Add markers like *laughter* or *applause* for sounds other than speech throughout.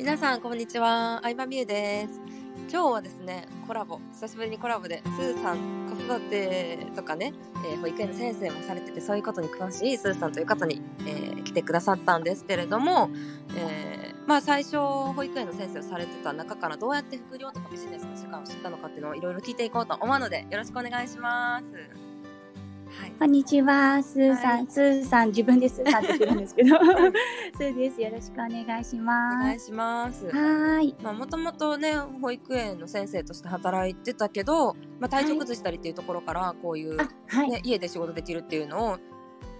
皆さんこんにちは、相葉美優です。今日はですね、コラボ、久しぶりにコラボで、スーさん、子育てとかね、えー保育園の先生もされてて、そういうことに詳しいスーさんという方に、えー来てくださったんですけれども、えーまあ最初、保育園の先生をされてた中から、どうやって副業とかビジネスの世界を知ったのかっていうのをいろいろ聞いていこうと思うので、よろしくお願いします。はい。こんにちは、スーさん、はいスーさん、自分でスーさんって言ってるんですけど、*laughs* *laughs* スーです。よろしくお願いしおます。願いします。はーい。まあ、もともとね、保育園の先生として働いてたけど、まあ、体調崩したりっていうところから、こういう、あ、はい。ね、家で仕事できるっていうのを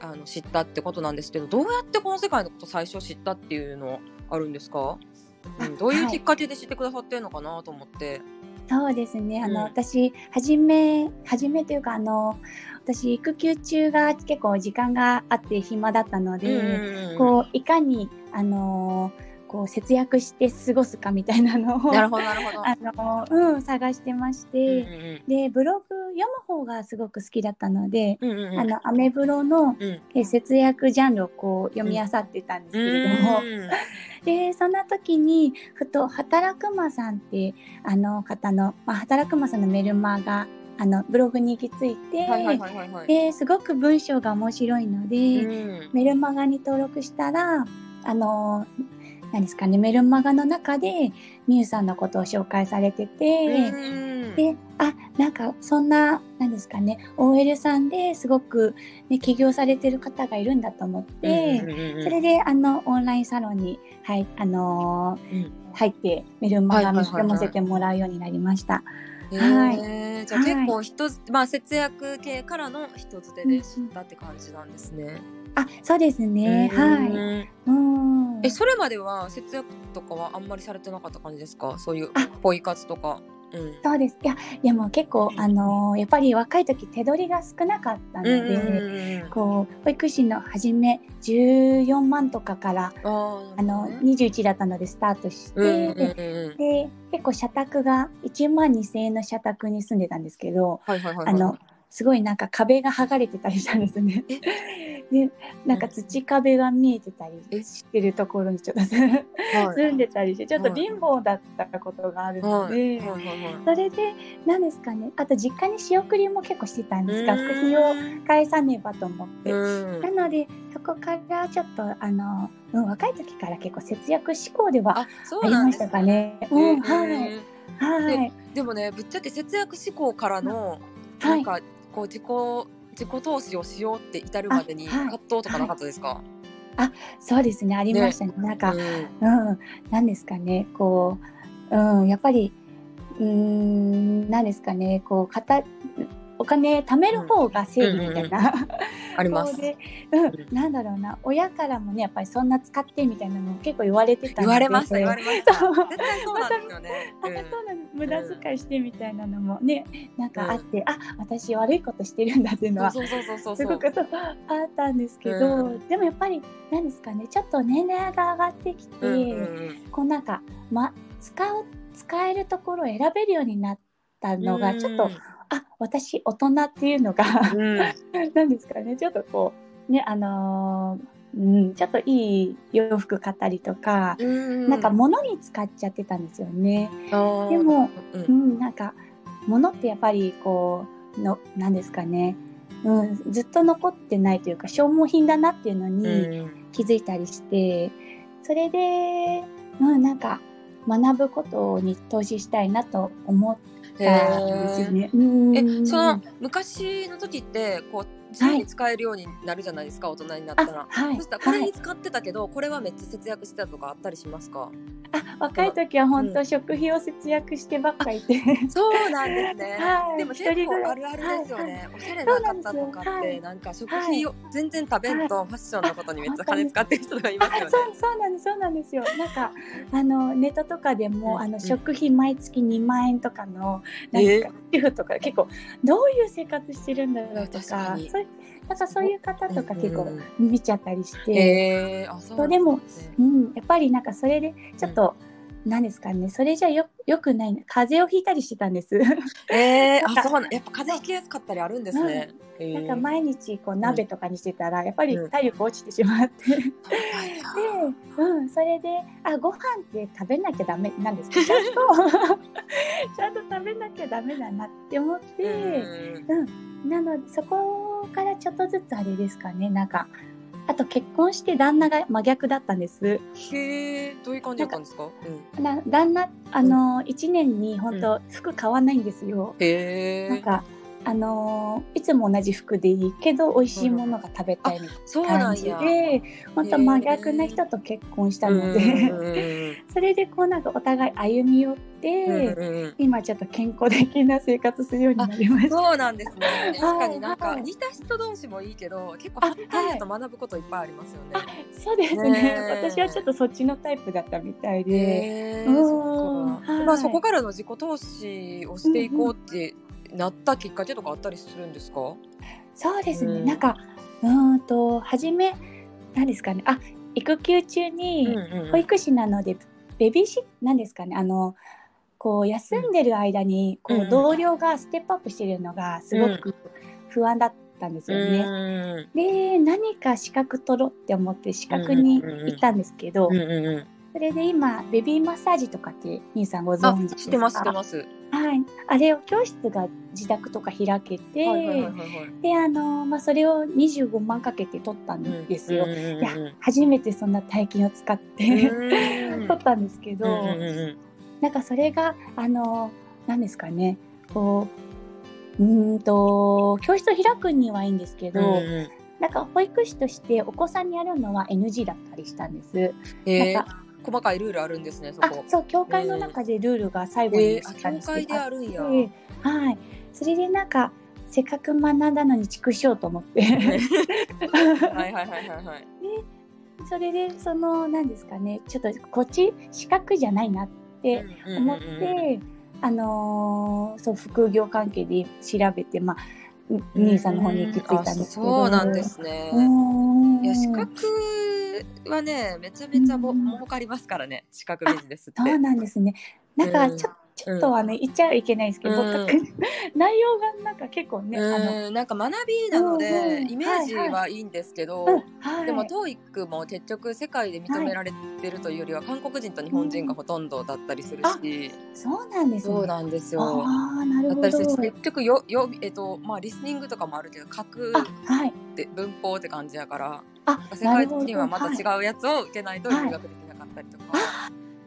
あの知ったってことなんですけどどうやってこの世界のこと最初知ったっていうのあるんですか、うん、どういうきっかけで知ってくださってるのかなと思って。そうですね。あの、うん私、はじめ、はじめというか、あの、私、育休中が結構時間があって暇だったので、うんこう、いかに、あの、こう、節約して過ごすかみたいなのを。*laughs* あの、うん、探してましうんて、で、ブログ読む方がすごく好きだったので、うんうんうん。うんあの、アメブロの、うん。え節約ジャンルをこう読み漁ってたんですけれども、うん。*laughs* でそんな時にふと働くまさんってあの方の、まあ、働くまさんのメルマガあのブログに行き着いて、はいはいはいはいはい。ですごく文章が面白いので、うんメルマガに登録したらあの何ですかねメルマガの中でみゆさんのことを紹介されてて。うんであなんかそんななんですかね OL さんですごく、ね、起業されてる方がいるんだと思って、それであのオンラインサロンに、はいあのーうん入ってメルマガはいはいはいはい読ませてもらうようになりました。へはいー。じゃあ結構人つ、まあ節約系からの人づてで知ったって感じなんですね。あそうですね、うんはい。うん。えそれまでは節約とかはあんまりされてなかった感じですか？そういうポイ活とか。うん。そうです。いやでも結構、あのーやっぱり若い時手取りが少なかったので、うんうんこう保育士の初め14万とかからあの21だったのでスタートして、うんうんうんうん。で結構社宅が1万2000円の社宅に住んでたんですけど、はいはいはいはい。あのすごいなんか壁が剥がれてたりしたんですね。でなんか土壁が見えてたりしてるところにちょっとはい。*laughs* 住んでたりしてちょっとはい。貧乏だったことがあるのはい。で。それで何ですかね。あと実家に仕送りも結構してたんです学費を返さねばと思って、うん。なのでそこからちょっとあの、うん、若い時から結構節約志向ではありましたかね。ね。うん、はい。うんはい。でもねぶっちゃけ節約志向からのはないんかこう自己自己投資をしようって至るまでに葛藤とかなかったですか？そうですね、ありましたね。なんか、うん。うん、なんですかね、こう、うん、やっぱり、うーん、なんですかね、こう、かた、お金貯める方が正義みたいな、あります。こう。ん、なんだろうな、親からもね、やっぱりそんな使ってみたいなのも結構言われてた。言われました言われました。そう。なんですよね。*laughs* あ、そうなの無駄遣いしてみたいなのもね、なんかあって、あ私悪いことしてるんだっていうのはそうそうそうそうす。ごくそうあったんですけど、うん。でもやっぱり何ですかねちょっと年齢が上がってきて、こうなんか、ま、使う使えるところを選べるようになったのがちょっと、あ私大人っていうのがうん、*laughs* 何ですかね。ちょっとこうねあのーうん、ちょっといい洋服買ったりとか、うん。なんか物に使っちゃってたんですよね。でも、うん。うん、なんか物ってやっぱりこうのなんですかね、うん、ずっと残ってないというか消耗品だなっていうのにうん。気づいたりして、それで、うん、なんか学ぶことに投資したいなと思ったんですよね。うんえその昔の時ってこう自由に使えるようになるじゃないですか、大人になったら。あはい。そしたらこれはい。に使ってたけど、これはめっちゃ節約してたとかあったりしますか？あ若い時は本当食費を節約してばっかりで、そうなんですね、*laughs* はい。でも結構あるあるですよね、はおしゃれな方とかってなんか食費を全然食べんとファッションのことにめっちゃ金使ってる人がいますよね。そうそうなんですそうなんですよ。なんかあのネットとかでも、うん。あの食費毎月2万円とかのなんですか主婦とか結構どういう生活してるんだろうと確かそういうなんかそういう方とか結構うん見ちゃったりして、へえあそうそうでもうん、やっぱりなんかそれでちょっと、何ですかね。それじゃよよくないな。風邪をひいたりしてたんです。えー、あそうなんやっぱ風邪ひきやすかったりあるんですね。へー。なんか毎日こう鍋とかにしてたら、やっぱりうん。体力落ちてしまって、で、はいうん、それであご飯って食べなきゃダメなんですけどちゃんとちゃんと食べなきゃダメだなって思って、うんなのでそこからちょっとずつあれですかね。なんかあと結婚して旦那が真逆だったんです。へえどういう感じだったんですか？うん、な旦那あの、1年に本当服買わないんですよ。へえ。なんかあのいつも同じ服でいいけど美味しいものが食べたいみたいな感じ。で本当真逆な人と結婚したので、うんうんうん *laughs* それでこうなんかお互い歩み寄って、うんうんうん今ちょっと健康的な生活するようになりました。そうなんですね。*laughs* 確かになんかはい似た人同士もいいけど、結構あ反対だと学ぶこといっぱいありますよね。そうですねねえ私はちょっとそっちのタイプだったみたいで。へえうんそまあそこからの自己投資をしていこうってなったきっかけとかあったりするんですか？そうですね、うんなんかうーんと初め何ですかねあ育休中に保育士なので、ベビーシッなんですかねあのこう休んでる間にこう同僚がステップアップしてるのがすごく不安だったんですよね。ね。で何か資格取ろうって思って資格に行ったんですけど。それで今ベビーマッサージとかって兄さんごあ存知ですか？知ってます知ってます。はい、あれを教室が自宅とか開けて。であの、まあ、それを25万かけて取ったんですよ。初めてそんな大金を使って、うん。*laughs* 取ったんですけど、なんかそれがあの何ですかね。こううーんと教室を開くにはいいんですけど、うんうん。なんか保育士としてお子さんにやるのは NG だったりしたんです。えー。なんか細かいルールあるんですねそあこ。そう教会の中でルールが最後にしたんですけど、教会であるんや。ではい。それでなんか、せっかく学んだのに畜生と思って。はいはいはいはいはい。*laughs* それで、その、なんですかね、ちょっとこっち資格じゃないなって思って、うんうんうんうんあのーそう、副業関係で調べて、まあ、う兄さんの方に行き着いたんですけど。あそうなんですね。うんいや資格はねめちゃめちゃもうん儲かりますからね資格ビジネスって。そうなんですね。なんか、うんちょちょっとはね、言っちゃいけないですけど、うん僕内容がなんか結構ね、あの、うんなんか学びなのうんでうんイメージはいいんですけど、うんはい、でも TOEIC も結局世界で認められてるというよりは韓国人と日本人がほとんどだったりするし、そうなんですね。そうなんですよ。ああ、なるほど。だったりするし結局よよえっとまあリスニングとかもあるけど書くあ、はい。って文法って感じやからあ、世界的にはまたはい違うやつを受けないと留学できなかったりとか、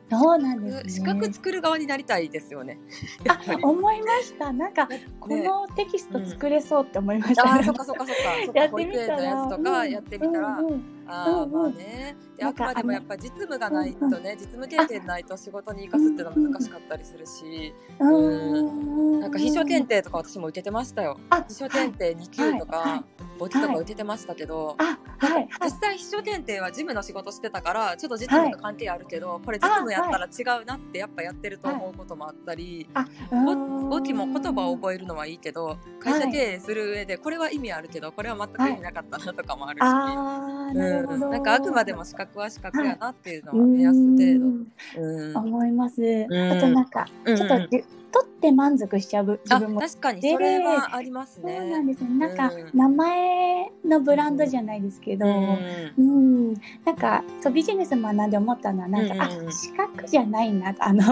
そうなんですね。資格作る側になりたいですよね。やあ思いました。なんか、このテキスト作れそうって思いました。あーそっかそっかそっかそっか保やってみたら。つとかやってみたら、うんうんああうんまあね。であくまでもやっぱ実務がないとね、実務経験ないと仕事に生かすっていうのは難しかったりするし、うん。なんか秘書検定とか私も受けてましたよ。あ、秘書検定2級とか、簿記とか受けてましたけど、あ、はい、はい。実。際秘書検定は事務の仕事してたからちょっと実務と関係あるけど、これ実務やったら違うなってやっぱやってると思うこともあったり、あ、簿記も言葉を覚えるのはいいけど会社経営する上でこれは意味あるけどこれは全く意味なかったなとかもあるし、あー、なるほど。うん、なんかあくまでも資格は資格やなっていうのはうん目安程度。うん。思います。ん。あとなんか、うんちょっとじ、取って満足しちゃう自あ分も確かに。それはありますそうね。なんですね。なんか、うん。名前のブランドじゃないですけど、うん。うん、なんかそうビジネス学んで思ったのはなんか、あ資格じゃないなあの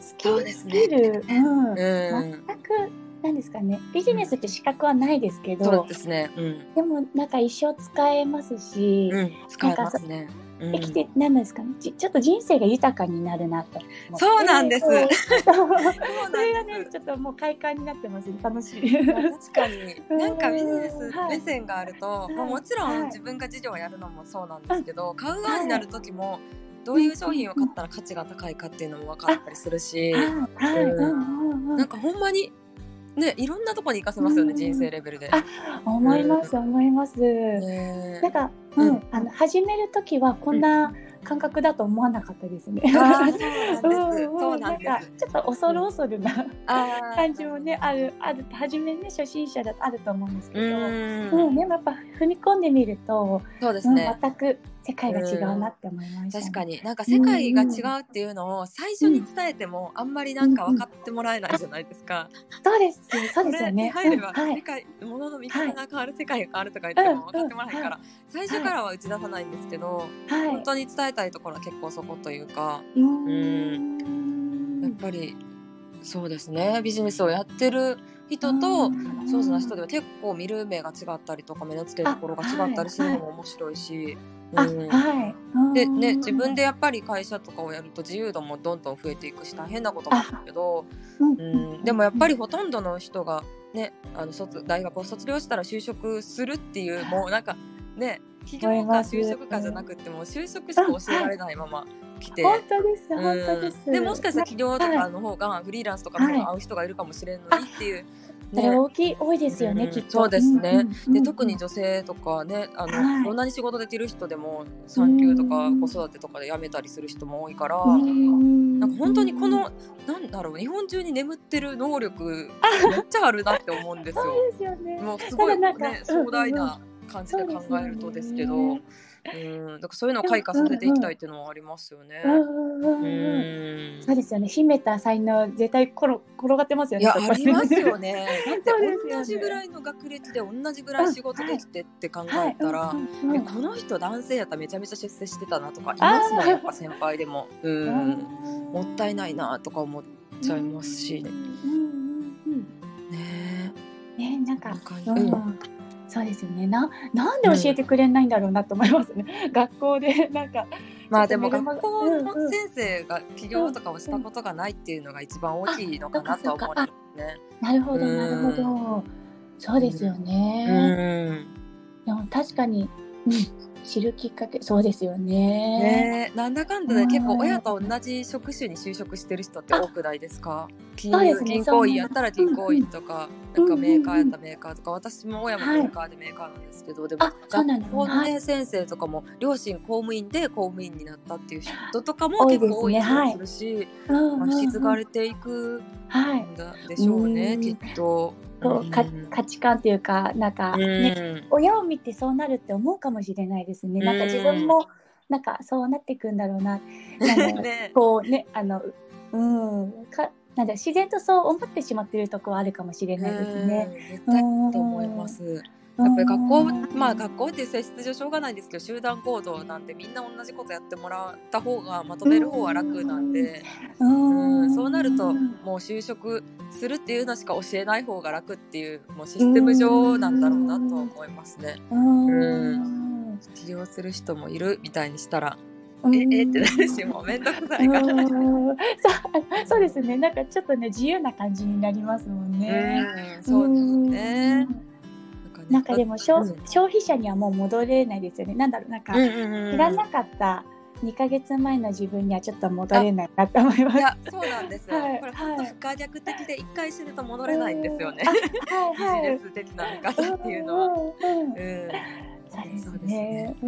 スキル、ね。スキル、うん。うん。全くなんですかね。ビジネスって資格はないですけど、そうですね。うん。でもなんか一生使えますし、うん。使えますね。うん。生きて何ですかね。ちちょっと人生が豊かになるなとそうなんです。そう。それがねちょっともう快感になってます。楽しい。確かに。うん。なんかビジネスはい。目線があると、い。まあ、もちろはい。ん自分が事業をやるのもそうなんですけど、買う側になる時もどういう商品を買ったら価値が高いかっていうのも分かったりするし、うん。なんかほんまにねいろんなとこに活かせますよね、うん。人生レベルで。あ思います思います。ね。なんか、うんうん。あの始める時はこんな、感覚だと思わなかったですね。あそうなんかちょっと恐る恐るな感じもねあるある初めね初心者だとあると思うんですけど、うん。でもやっぱ踏み込んでみるとそうですね、全く世界が違うなって思いました、ね、確かに。なんか世界が違うっていうのを最初に伝えてもあんまりなんか分かってもらえないじゃないですか。そうです。そうですよね。入れば世界、ものの見方が変わる世界が変わるとか言っても分かってもらえないから、最初からは打ち出さないんですけど、本当に伝えたいところは結構そこというか、うん。やっぱりそうですね。ビジネスをやってる人と上手な人では結構見る目が違ったりとか目の付けどころが違ったりするのも面白いし。はい、でね自分でやっぱり会社とかをやると自由度もどんどん増えていくし大変なこともあるけど、うん、でもやっぱりほとんどの人がねあの卒大学を卒業したら就職するっていうもうなんかね起業か就職かじゃなくても就職しか教えられないまま来て、本当です。本当です、でもしかしたら起業とかの方がフリーランスとかも会う人がいるかもしれんのにっていう。ね、大きい多いですよね、きっと。そうですね、で特に女性とかねあの、同じ仕事できる人でも産休とか子育てとかで辞めたりする人も多いから、なんか本当にこのなんだろう日本中に眠ってる能力めっちゃあるなって思うんですよ。そうですよね。もうすごいね壮大な感じで考えるとですけど。うん、だからそういうのを開花させていきたいっていうのはありますよね。そうですよね。秘めた才能絶対転転がってますよね。いやありますよね。*laughs* だって同じぐらいの学歴で同じぐらい仕事できてって考えたら、えこの人男性やったらめちゃめちゃ出世してたなとかいますもんやっぱ先輩でも。うん、もったいないなとか思っちゃいますしね。ねねなんか。うんそうですよね。ななんで教えてくれないんだろうなと思いますね、うん、学校でなんかまあでも学校の先生が起業とかをしたことがないっていうのが一番大きいのかなとは思うんですね。なるほど。なるほど、そうですよね。うん、でも確かに、うん知るきっかけ。そうですよね。ね。なんだかんだで結構親と同じ職種に就職してる人って多くないですか？金融、ね、銀行員やったら銀行員とか、うん、なんかメーカーやったらメーカーとか、私も親もメーカーでメーカーなんですけど、はい、でも学校の、ね、先生とかも両親公務員で公務員になったっていう人とかも結構多い気がするし、まあ、引き継がれていくんだでしょうね、きっと。こうか価値観っていうかなんかね、親を見てそうなるって思うかもしれないですね。なんか自分もなんかそうなっていくんだろうな。*laughs* ね、こうねあのうんかなんだ自然とそう思ってしまっているところはあるかもしれないですね。絶対と思います。やっぱり学校、まあ学校って性質上しょうがないですけど集団行動なんてみんな同じことやってもらった方がまとめる方は楽なんで、うん、そうなるともう就職するっていうのしか教えない方が楽っていうもうシステム上なんだろうなと思いますね。うん起業する人もいるみたいにしたらええってなるしもう面倒くさいからそうですねなんかちょっとね自由な感じになりますもんね。うそうですね。なんかでも消,、うん、消費者にはもう戻れないですよね。なんだろうなんか、知らなかった2か月前の自分にはちょっと戻れないなと思います。いやそうなんですよ。はい、これ本当不可逆的で一回死ぬと戻れないんですよね。はいはい、ビジネス的な見方っていうのは。うんそうですね。こ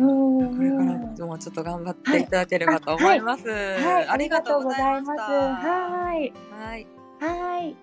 れからもちょっと頑張っていただければと思います。はい、ありがとうございます。はい。はい。はい。